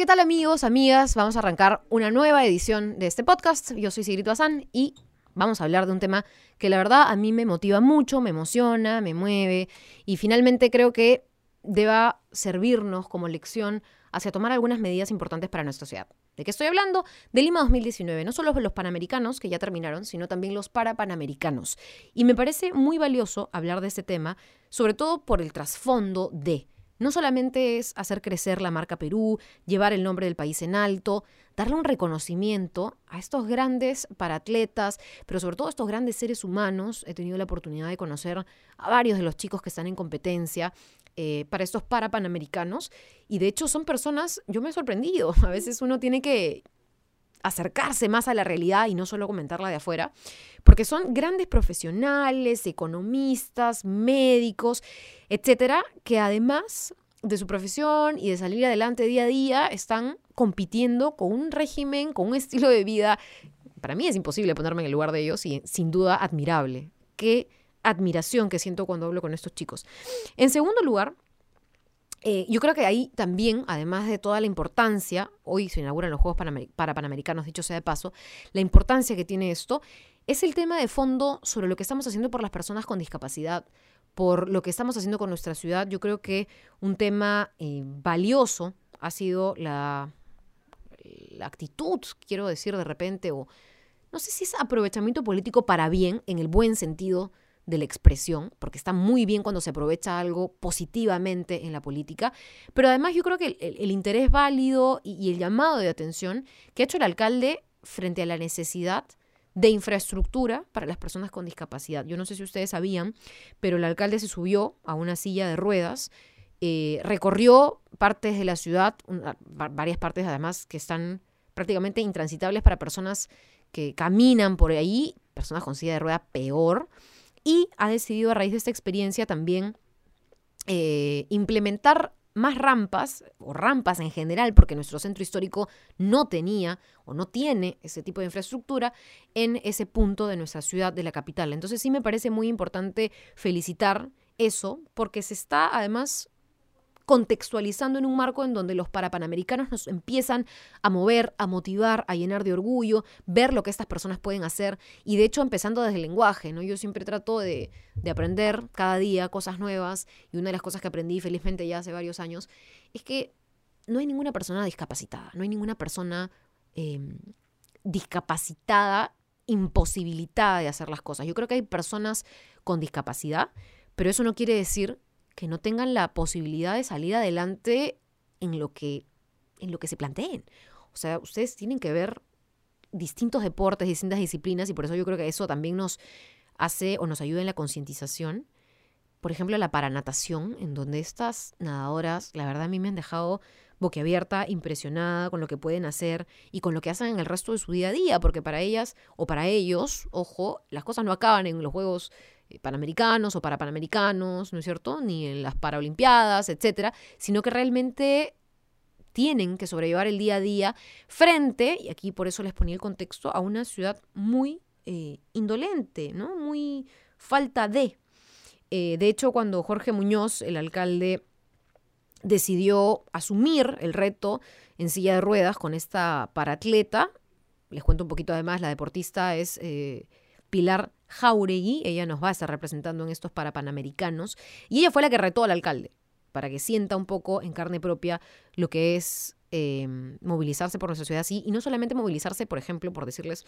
¿Qué tal amigos, amigas? Vamos a arrancar una nueva edición de este podcast. Yo soy Sigrid Bazán y vamos a hablar de un tema que la verdad a mí me motiva mucho, me emociona, me mueve y finalmente creo que deba servirnos como lección hacia tomar algunas medidas importantes para nuestra sociedad. ¿De qué estoy hablando? De Lima 2019, no solo los panamericanos que ya terminaron, sino también los parapanamericanos. Y me parece muy valioso hablar de este tema, sobre todo por el trasfondo de no solamente es hacer crecer la marca Perú, llevar el nombre del país en alto, darle un reconocimiento a estos grandes paratletas, pero sobre todo a estos grandes seres humanos. He tenido la oportunidad de conocer a varios de los chicos que están en competencia eh, para estos parapanamericanos y de hecho son personas, yo me he sorprendido, a veces uno tiene que acercarse más a la realidad y no solo comentarla de afuera, porque son grandes profesionales, economistas, médicos, etcétera, que además de su profesión y de salir adelante día a día, están compitiendo con un régimen, con un estilo de vida. Para mí es imposible ponerme en el lugar de ellos y sin duda admirable. Qué admiración que siento cuando hablo con estos chicos. En segundo lugar, eh, yo creo que ahí también, además de toda la importancia, hoy se inauguran los Juegos para Panamericanos, dicho sea de paso, la importancia que tiene esto es el tema de fondo sobre lo que estamos haciendo por las personas con discapacidad, por lo que estamos haciendo con nuestra ciudad. Yo creo que un tema eh, valioso ha sido la, la actitud, quiero decir de repente, o no sé si es aprovechamiento político para bien, en el buen sentido de la expresión, porque está muy bien cuando se aprovecha algo positivamente en la política, pero además yo creo que el, interés válido y, el llamado de atención que ha hecho el alcalde frente a la necesidad de infraestructura para las personas con discapacidad. Yo no sé si ustedes sabían, pero el alcalde se subió a una silla de ruedas, eh, recorrió partes de la ciudad, varias partes además que están prácticamente intransitables para personas que caminan por ahí, personas con silla de rueda peor, y ha decidido a raíz de esta experiencia también eh, implementar más rampas o rampas en general, porque nuestro centro histórico no tenía o no tiene ese tipo de infraestructura en ese punto de nuestra ciudad, de la capital. Entonces sí me parece muy importante felicitar eso, porque se está además contextualizando en un marco en donde los parapanamericanos nos empiezan a mover, a motivar, a llenar de orgullo, ver lo que estas personas pueden hacer y de hecho empezando desde el lenguaje, ¿no? Yo siempre trato de, aprender cada día cosas nuevas y una de las cosas que aprendí felizmente ya hace varios años es que no hay ninguna persona discapacitada, no hay ninguna persona em, discapacitada, imposibilitada de hacer las cosas. Yo creo que hay personas con discapacidad, pero eso no quiere decir que no tengan la posibilidad de salir adelante en lo que, en lo que se planteen. O sea, ustedes tienen que ver distintos deportes, distintas disciplinas, y por eso yo creo que eso también nos hace o nos ayuda en la concientización. Por ejemplo, la paranatación, en donde estas nadadoras, la verdad a mí me han dejado boquiabierta, impresionada con lo que pueden hacer y con lo que hacen en el resto de su día a día, porque para ellas o para ellos, ojo, las cosas no acaban en los Juegos panamericanos o para panamericanos, ¿no es cierto? Ni en las paraolimpiadas, etcétera, sino que realmente tienen que sobrellevar el día a día frente, y aquí por eso les ponía el contexto, a una ciudad muy eh, indolente, ¿no? Muy falta de. Eh, de hecho, cuando Jorge Muñoz, el alcalde, decidió asumir el reto en silla de ruedas con esta paratleta, les cuento un poquito además, la deportista es Pilar Jauregui, ella nos va a estar representando en estos para panamericanos, y ella fue la que retó al alcalde, para que sienta un poco en carne propia lo que es em, movilizarse por nuestra ciudad así, y no solamente movilizarse, por ejemplo, por decirles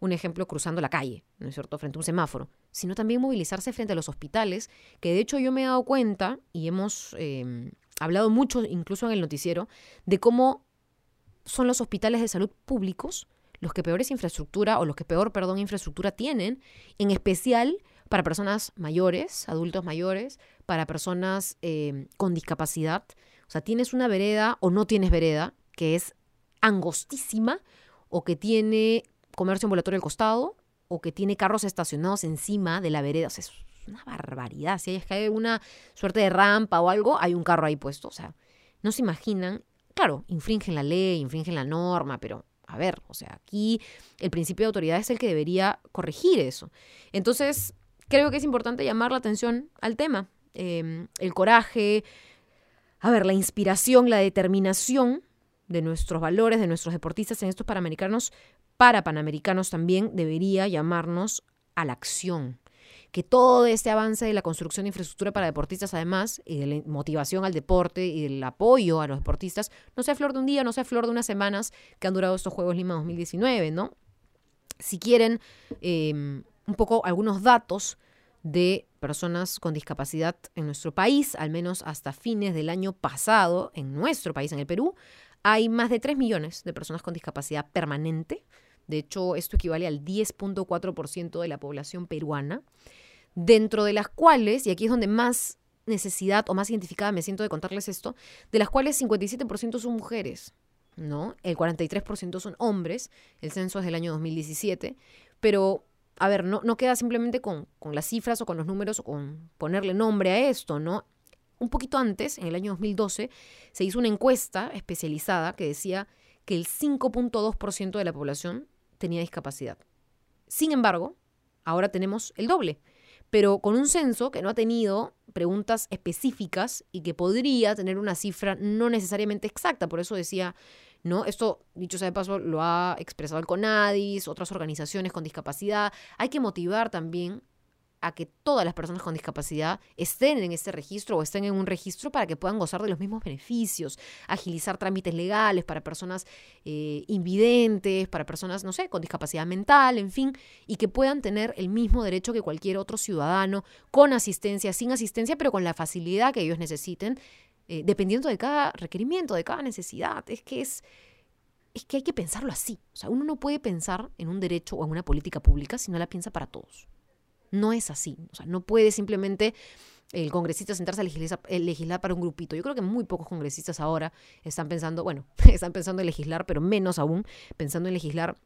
un ejemplo, cruzando la calle, ¿no es cierto?, frente a un semáforo, sino también movilizarse frente a los hospitales, que de hecho yo me he dado cuenta, y hemos em, hablado mucho, incluso en el noticiero, de cómo son los hospitales de salud públicos los que peores infraestructura o los que peor, perdón, infraestructura tienen, en especial para personas mayores, adultos mayores, para personas eh, con discapacidad. O sea, tienes una vereda o no tienes vereda, que es angostísima, o que tiene comercio ambulatorio al costado, o que tiene carros estacionados encima de la vereda. O sea, es una barbaridad. Si hay, que una suerte de rampa o algo, hay un carro ahí puesto. O sea, no se imaginan. Claro, infringen la ley, infringen la norma, pero a ver, o sea, aquí el principio de autoridad es el que debería corregir eso. Entonces, creo que es importante llamar la atención al tema. Em, el coraje, a ver, la inspiración, la determinación de nuestros valores, de nuestros deportistas en estos panamericanos, para panamericanos también debería llamarnos a la acción. Que todo este avance de la construcción de infraestructura para deportistas, además, y de la motivación al deporte y del apoyo a los deportistas, no sea flor de un día, no sea flor de unas semanas que han durado estos Juegos Lima 2019, ¿no? Si quieren em, un poco algunos datos de personas con discapacidad en nuestro país, al menos hasta fines del año pasado, en nuestro país, en el Perú, hay más de 3 millones de personas con discapacidad permanente. De hecho, esto equivale al 10.4% de la población peruana, dentro de las cuales, y aquí es donde más necesidad o más identificada me siento de contarles esto, de las cuales 57% son mujeres, ¿no? El 43% son hombres, el censo es del año 2017, pero a ver, no, no queda simplemente con, con, las cifras o con los números o con ponerle nombre a esto, ¿no? Un poquito antes, en el año 2012, se hizo una encuesta especializada que decía que el 5.2% de la población tenía discapacidad. Sin embargo, ahora tenemos el doble, pero con un censo que no ha tenido preguntas específicas y que podría tener una cifra no necesariamente exacta. Por eso decía ¿no? Esto, dicho sea de paso, lo ha expresado el CONADIS, otras organizaciones con discapacidad. Hay que motivar también a que todas las personas con discapacidad estén en este registro o estén en un registro para que puedan gozar de los mismos beneficios, agilizar trámites legales para personas eh, invidentes, para personas, no sé, con discapacidad mental, en fin, y que puedan tener el mismo derecho que cualquier otro ciudadano, con asistencia, sin asistencia, pero con la facilidad que ellos necesiten eh, dependiendo de cada requerimiento, de cada necesidad. Es que es, es que hay que pensarlo así. O sea, uno no puede pensar en un derecho o en una política pública si no la piensa para todos. No es así. O sea, no puede simplemente el congresista sentarse a legislar, eh, legislar, para un grupito. Yo creo que muy pocos congresistas ahora están pensando, bueno, están pensando en legislar, pero menos aún pensando en legislar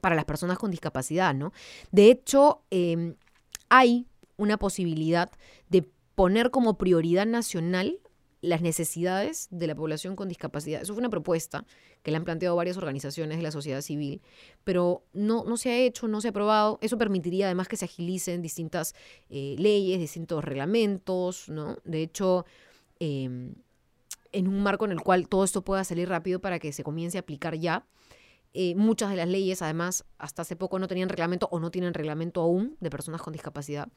para las personas con discapacidad, ¿no? De hecho, em, hay una posibilidad de poner como prioridad nacional las necesidades de la población con discapacidad. Eso fue una propuesta que le han planteado varias organizaciones de la sociedad civil, pero no, no se ha hecho, no se ha aprobado. Eso permitiría además que se agilicen distintas eh, leyes, distintos reglamentos, ¿no? De hecho, em, en un marco en el cual todo esto pueda salir rápido para que se comience a aplicar ya. Eh, muchas de las leyes, además, hasta hace poco no tenían reglamento o no tienen reglamento aún de personas con discapacidad.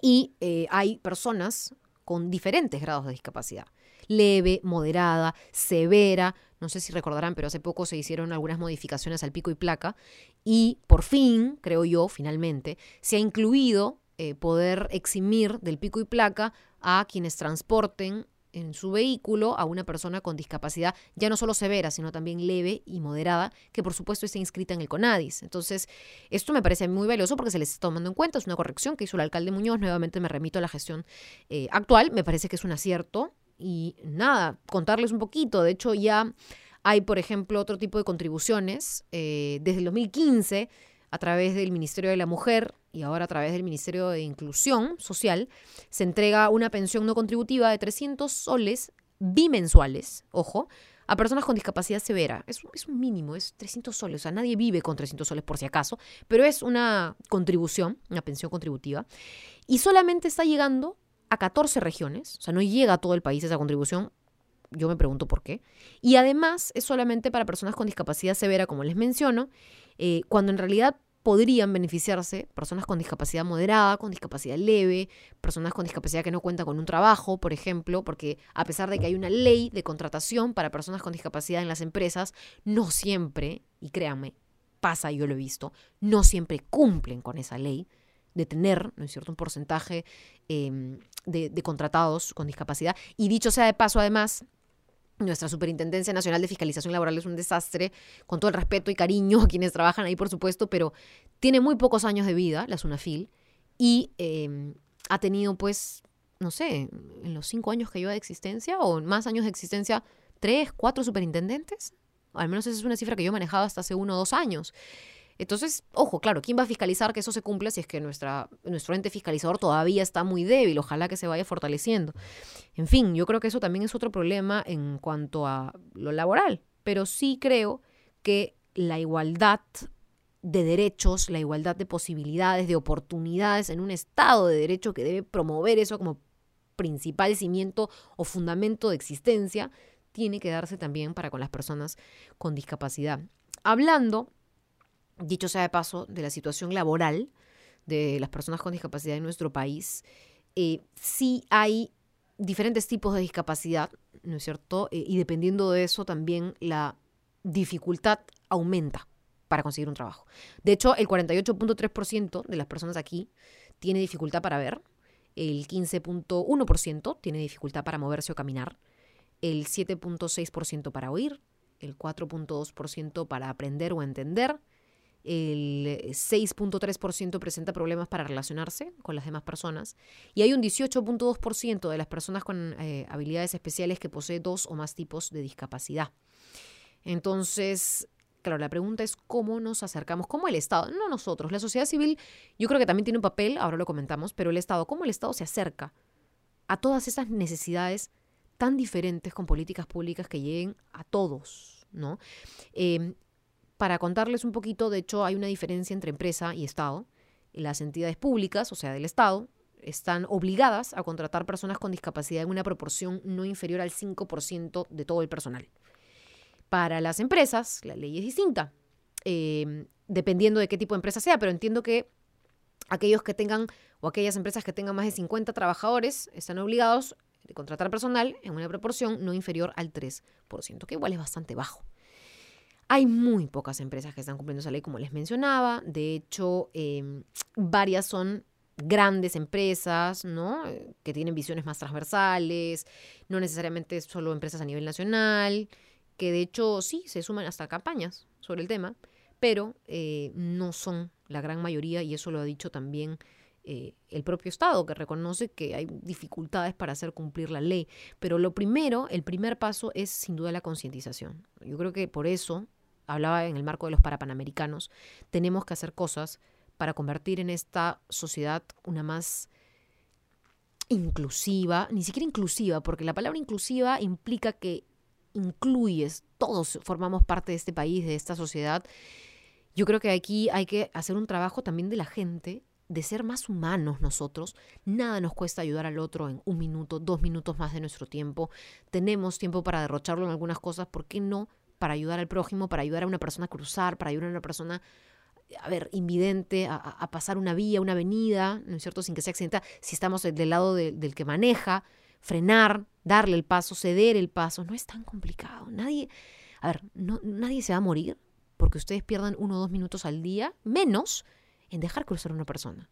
Y eh, hay personas con diferentes grados de discapacidad. Leve, moderada, severa. No sé si recordarán, pero hace poco se hicieron algunas modificaciones al pico y placa. Y por fin, creo yo, finalmente, se ha incluido eh, poder eximir del pico y placa a quienes transporten en su vehículo a una persona con discapacidad ya no solo severa, sino también leve y moderada, que por supuesto está inscrita en el CONADIS. Entonces, esto me parece muy valioso porque se les está tomando en cuenta, es una corrección que hizo el alcalde Muñoz, nuevamente me remito a la gestión eh, actual, me parece que es un acierto y nada, contarles un poquito, de hecho ya hay, por ejemplo, otro tipo de contribuciones, eh, desde el 2015 a través del Ministerio de la Mujer y ahora a través del Ministerio de Inclusión Social, se entrega una pensión no contributiva de 300 soles bimensuales, ojo, a personas con discapacidad severa. Es, es, un mínimo, es 300 soles. O sea, nadie vive con 300 soles por si acaso, pero es una contribución, una pensión contributiva. Y solamente está llegando a 14 regiones, o sea, no llega a todo el país esa contribución. Yo me pregunto por qué. Y además es solamente para personas con discapacidad severa, como les menciono, eh, cuando en realidad podrían beneficiarse personas con discapacidad moderada, con discapacidad leve, personas con discapacidad que no cuentan con un trabajo, por ejemplo, porque a pesar de que hay una ley de contratación para personas con discapacidad en las empresas, no siempre, y créanme, pasa, yo lo he visto, no siempre cumplen con esa ley de tener, ¿no es cierto?, un porcentaje em, de, de contratados con discapacidad. Y dicho sea de paso, además, nuestra Superintendencia Nacional de Fiscalización Laboral es un desastre, con todo el respeto y cariño a quienes trabajan ahí, por supuesto, pero tiene muy pocos años de vida, la SUNAFIL, y em, ha tenido, pues, no sé, en los cinco años que lleva de existencia, o más años de existencia, tres, cuatro superintendentes. Al menos esa es una cifra que yo he manejado hasta hace uno o dos años. Entonces, ojo, claro, ¿quién va a fiscalizar que eso se cumpla si es que nuestra, nuestro ente fiscalizador todavía está muy débil? Ojalá que se vaya fortaleciendo. En fin, yo creo que eso también es otro problema en cuanto a lo laboral, pero sí creo que la igualdad de derechos, la igualdad de posibilidades, de oportunidades en un Estado de derecho que debe promover eso como principal cimiento o fundamento de existencia, tiene que darse también para con las personas con discapacidad. Hablando, dicho sea de paso, de la situación laboral de las personas con discapacidad en nuestro país, eh, sí hay diferentes tipos de discapacidad, ¿no es cierto? Eh, y dependiendo de eso también la dificultad aumenta para conseguir un trabajo. De hecho, el 48.3% de las personas aquí tiene dificultad para ver, el 15.1% tiene dificultad para moverse o caminar, el 7.6% para oír, el 4.2% para aprender o entender, el 6.3% presenta problemas para relacionarse con las demás personas y hay un 18.2% de las personas con eh, habilidades especiales que posee dos o más tipos de discapacidad. Entonces, claro, la pregunta es cómo nos acercamos, cómo el Estado, no nosotros, la sociedad civil yo creo que también tiene un papel, ahora lo comentamos, pero el Estado, cómo el Estado se acerca a todas esas necesidades tan diferentes con políticas públicas que lleguen a todos, ¿no? Eh, para contarles un poquito, de hecho, hay una diferencia entre empresa y Estado. Las entidades públicas, o sea, del Estado, están obligadas a contratar personas con discapacidad en una proporción no inferior al 5% de todo el personal. Para las empresas, la ley es distinta, em, dependiendo de qué tipo de empresa sea, pero entiendo que aquellos que tengan o aquellas empresas que tengan más de 50 trabajadores están obligados a contratar personal en una proporción no inferior al 3%, que igual es bastante bajo. Hay muy pocas empresas que están cumpliendo esa ley, como les mencionaba. De hecho, em, varias son grandes empresas, ¿no? Que tienen visiones más transversales, no necesariamente solo empresas a nivel nacional, que de hecho sí se suman hasta campañas sobre el tema, pero eh, no son la gran mayoría y eso lo ha dicho también eh, el propio Estado, que reconoce que hay dificultades para hacer cumplir la ley. Pero lo primero, el primer paso es sin duda la concientización. Yo creo que por eso hablaba en el marco de los parapanamericanos, tenemos que hacer cosas para convertir en esta sociedad una más inclusiva, ni siquiera inclusiva, porque la palabra inclusiva implica que incluyes, todos formamos parte de este país, de esta sociedad. Yo creo que aquí hay que hacer un trabajo también de la gente, de ser más humanos nosotros. Nada nos cuesta ayudar al otro en un minuto, dos minutos más de nuestro tiempo. Tenemos tiempo para derrocharlo en algunas cosas, ¿por qué no para ayudar al prójimo, para ayudar a una persona a cruzar, para ayudar a una persona, a ver, invidente, a, pasar una vía, una avenida, ¿no es cierto?, sin que sea accidentada. Si estamos del lado del que maneja, frenar, darle el paso, ceder el paso, no es tan complicado. Nadie, a ver, no, nadie se va a morir porque ustedes pierdan uno o dos minutos al día, menos en dejar cruzar a una persona.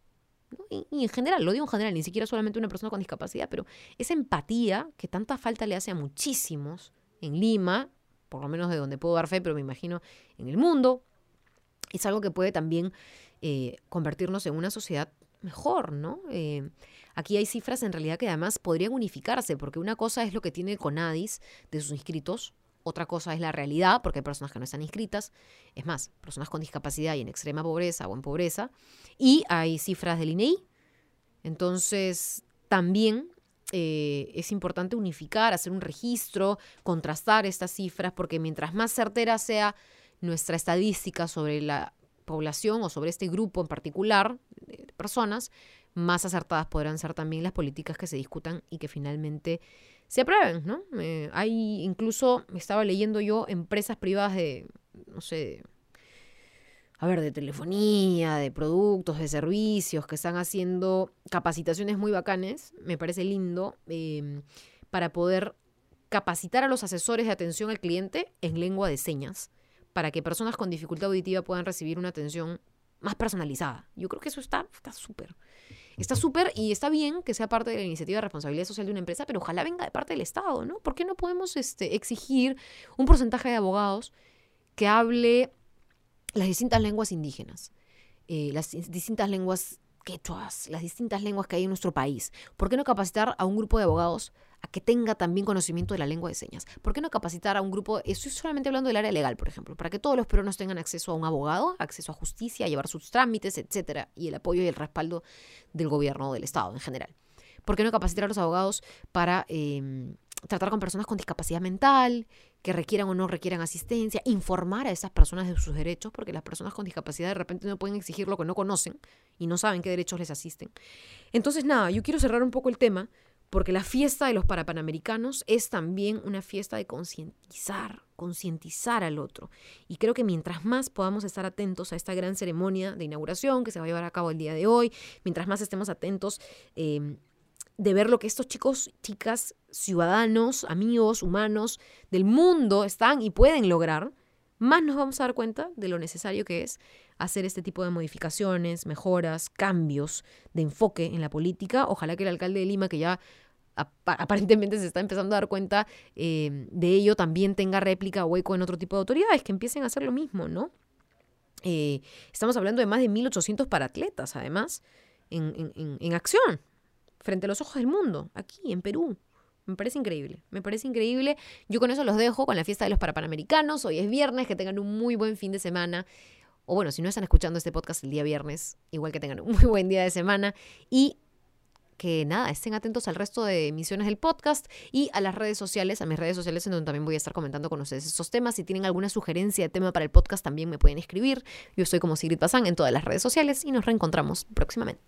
Y, y, en general, lo digo en general, ni siquiera solamente una persona con discapacidad, pero esa empatía que tanta falta le hace a muchísimos en Lima, por lo menos de donde puedo dar fe, pero me imagino en el mundo, es algo que puede también eh, convertirnos en una sociedad mejor, ¿no? Eh, aquí hay cifras en realidad que además podrían unificarse, porque una cosa es lo que tiene CONADIS de sus inscritos, otra cosa es la realidad, porque hay personas que no están inscritas, es más, personas con discapacidad y en extrema pobreza o en pobreza, y hay cifras del INEI. E Entonces, también eh, es importante unificar, hacer un registro, contrastar estas cifras, porque mientras más certera sea nuestra estadística sobre la población o sobre este grupo en particular de personas, más acertadas podrán ser también las políticas que se discutan y que finalmente se aprueben, ¿no? Eh, hay incluso, estaba leyendo yo, empresas privadas de, no sé, a ver, de telefonía, de productos, de servicios, que están haciendo capacitaciones muy bacanes, me parece lindo, em, para poder capacitar a los asesores de atención al cliente en lengua de señas, para que personas con dificultad auditiva puedan recibir una atención más personalizada. Yo creo que eso está súper. Está súper y está bien que sea parte de la iniciativa de responsabilidad social de una empresa, pero ojalá venga de parte del Estado, ¿no? ¿Por qué no podemos este, exigir un porcentaje de abogados que hable las distintas lenguas indígenas, eh, las distintas lenguas quechuas, las distintas lenguas que hay en nuestro país. ¿Por qué no capacitar a un grupo de abogados a que tenga también conocimiento de la lengua de señas? ¿Por qué no capacitar a un grupo, estoy solamente hablando del área legal, por ejemplo, para que todos los peruanos tengan acceso a un abogado, acceso a justicia, a llevar sus trámites, etcétera, y el apoyo y el respaldo del gobierno del Estado en general? ¿Por qué no capacitar a los abogados para em, tratar con personas con discapacidad mental, que requieran o no requieran asistencia, informar a esas personas de sus derechos, porque las personas con discapacidad de repente no pueden exigir lo que no conocen y no saben qué derechos les asisten. Entonces, nada, yo quiero cerrar un poco el tema porque la fiesta de los parapanamericanos es también una fiesta de concientizar, concientizar al otro. Y creo que mientras más podamos estar atentos a esta gran ceremonia de inauguración que se va a llevar a cabo el día de hoy, mientras más estemos atentos eh, de ver lo que estos chicos, chicas, ciudadanos, amigos, humanos del mundo están y pueden lograr, más nos vamos a dar cuenta de lo necesario que es hacer este tipo de modificaciones, mejoras, cambios de enfoque en la política. Ojalá que el alcalde de Lima, que ya aparentemente se está empezando a dar cuenta eh, de ello, también tenga réplica o eco en otro tipo de autoridades que empiecen a hacer lo mismo, ¿no? Eh, estamos hablando de más de 1.800 paratletas, además, en, en acción, frente a los ojos del mundo, aquí en Perú. Me parece increíble, me parece increíble. Yo con eso los dejo con la fiesta de los parapanamericanos. Hoy es viernes, que tengan un muy buen fin de semana. O bueno, si no están escuchando este podcast el día viernes, igual que tengan un muy buen día de semana. Y que nada, estén atentos al resto de emisiones del podcast y a las redes sociales, a mis redes sociales en donde también voy a estar comentando con ustedes estos temas. Si tienen alguna sugerencia de tema para el podcast también me pueden escribir. Yo soy como Sigrid Bazán en todas las redes sociales y nos reencontramos próximamente.